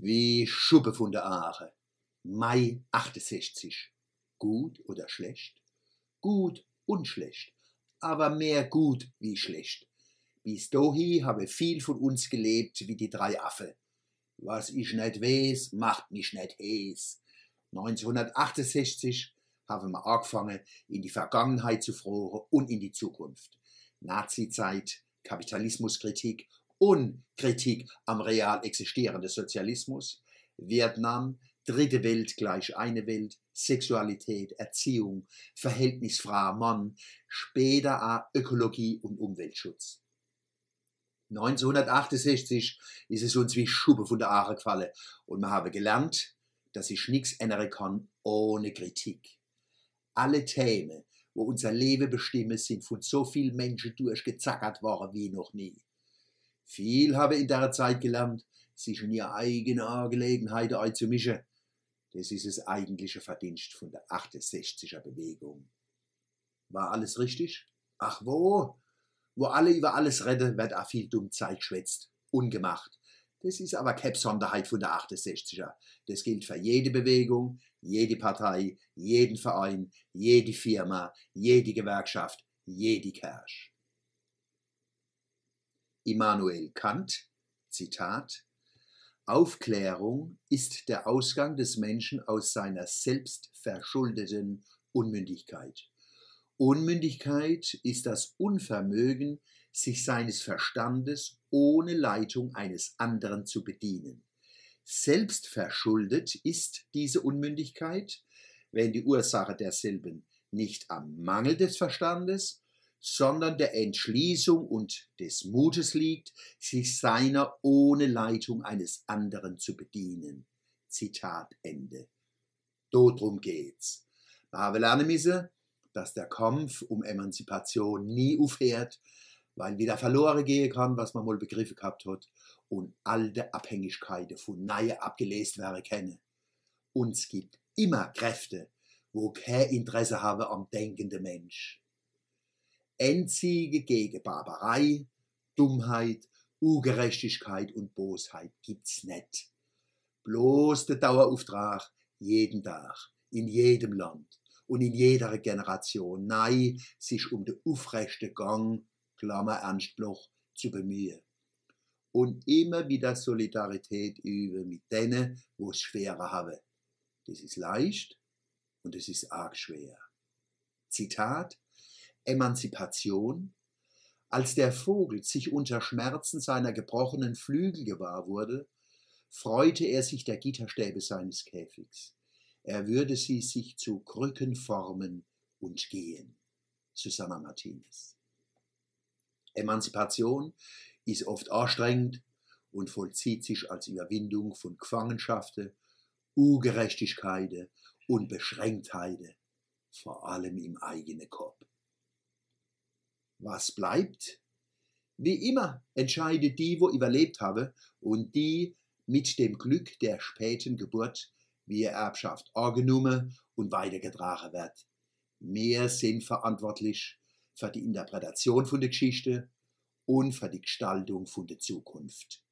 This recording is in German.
wie Schuppe von der Aare. Mai 68. Gut oder schlecht? Gut und schlecht, aber mehr gut wie schlecht. Bis dahin habe viel von uns gelebt wie die drei Affe. Was ich nicht weiß, macht mich nicht hes. 1968 haben wir angefangen, in die Vergangenheit zu fragen und in die Zukunft. Nazizeit, Kapitalismuskritik und Kritik am real existierenden Sozialismus, Vietnam, dritte Welt gleich eine Welt, Sexualität, Erziehung, Verhältnis Frau-Mann, später auch Ökologie und Umweltschutz. 1968 ist es uns wie Schuppe von der Aare gefallen und wir haben gelernt, dass ich nichts ändern kann ohne Kritik. Alle Themen, wo unser Leben bestimmen, sind von so vielen Menschen durchgezackert worden wie noch nie. Viel habe in der Zeit gelernt, sich in ihre eigene Angelegenheit einzumischen. Das ist das eigentliche Verdienst von der 68er Bewegung. War alles richtig? Ach wo? Wo alle über alles reden, wird auch viel Dummzeit schwätzt. Ungemacht. Das ist aber keine Besonderheit von der 68er. Das gilt für jede Bewegung, jede Partei, jeden Verein, jede Firma, jede Gewerkschaft, jede Kirche. Immanuel Kant, Zitat, Aufklärung ist der Ausgang des Menschen aus seiner selbstverschuldeten Unmündigkeit. Unmündigkeit ist das Unvermögen, sich seines Verstandes ohne Leitung eines anderen zu bedienen. Selbstverschuldet ist diese Unmündigkeit, wenn die Ursache derselben nicht am Mangel des Verstandes, sondern der Entschließung und des Mutes liegt, sich seiner ohne Leitung eines anderen zu bedienen. Zitat Ende. Drum geht's. Wir haben lernen müssen, dass der Kampf um Emanzipation nie aufhört, weil wieder verloren gehen kann, was man mal begriffen gehabt hat, und alte Abhängigkeiten von Neue abgelesen werden können. Uns gibt immer Kräfte, wo kein Interesse haben am denkenden Mensch. Endsiege gegen Barbarei, Dummheit, Ungerechtigkeit und Bosheit gibt's nicht. Bloß der Dauerauftrag jeden Tag, in jedem Land und in jeder Generation, nein, sich um den aufrechten Gang, Klammer Ernstbloch, zu bemühen. Und immer wieder Solidarität üben mit denen, wo es schwerer haben. Das ist leicht und es ist arg schwer. Zitat Emanzipation, als der Vogel sich unter Schmerzen seiner gebrochenen Flügel gewahr wurde, freute er sich der Gitterstäbe seines Käfigs. Er würde sie sich zu Krücken formen und gehen. Susanna Martinez. Emanzipation ist oft anstrengend und vollzieht sich als Überwindung von Gefangenschaften, Ungerechtigkeiten und Beschränktheiten, vor allem im eigenen Kopf. Was bleibt? Wie immer entscheide die, wo überlebt habe und die mit dem Glück der späten Geburt wie Erbschaft angenommen und weitergetragen wird. Mehr sind verantwortlich für die Interpretation von der Geschichte und für die Gestaltung von der Zukunft.